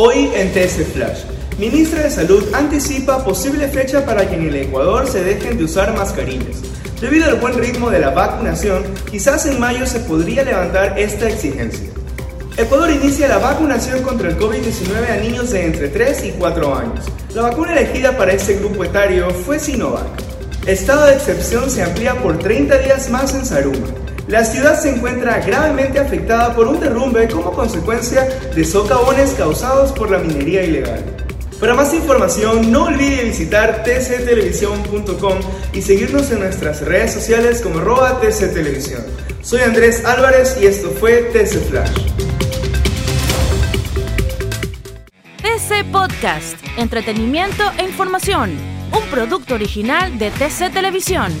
Hoy en TC Flash, Ministra de Salud anticipa posible fecha para que en el Ecuador se dejen de usar mascarillas. Debido al buen ritmo de la vacunación, quizás en mayo se podría levantar esta exigencia. Ecuador inicia la vacunación contra el COVID-19 a niños de entre 3 y 4 años. La vacuna elegida para este grupo etario fue Sinovac. Estado de excepción se amplía por 30 días más en Saruma. La ciudad se encuentra gravemente afectada por un derrumbe como consecuencia de socavones causados por la minería ilegal. Para más información, no olvide visitar tctelevisión.com y seguirnos en nuestras redes sociales como arroba tctelevisión. Soy Andrés Álvarez y esto fue TC Flash. TC Podcast, entretenimiento e información, un producto original de TC Televisión.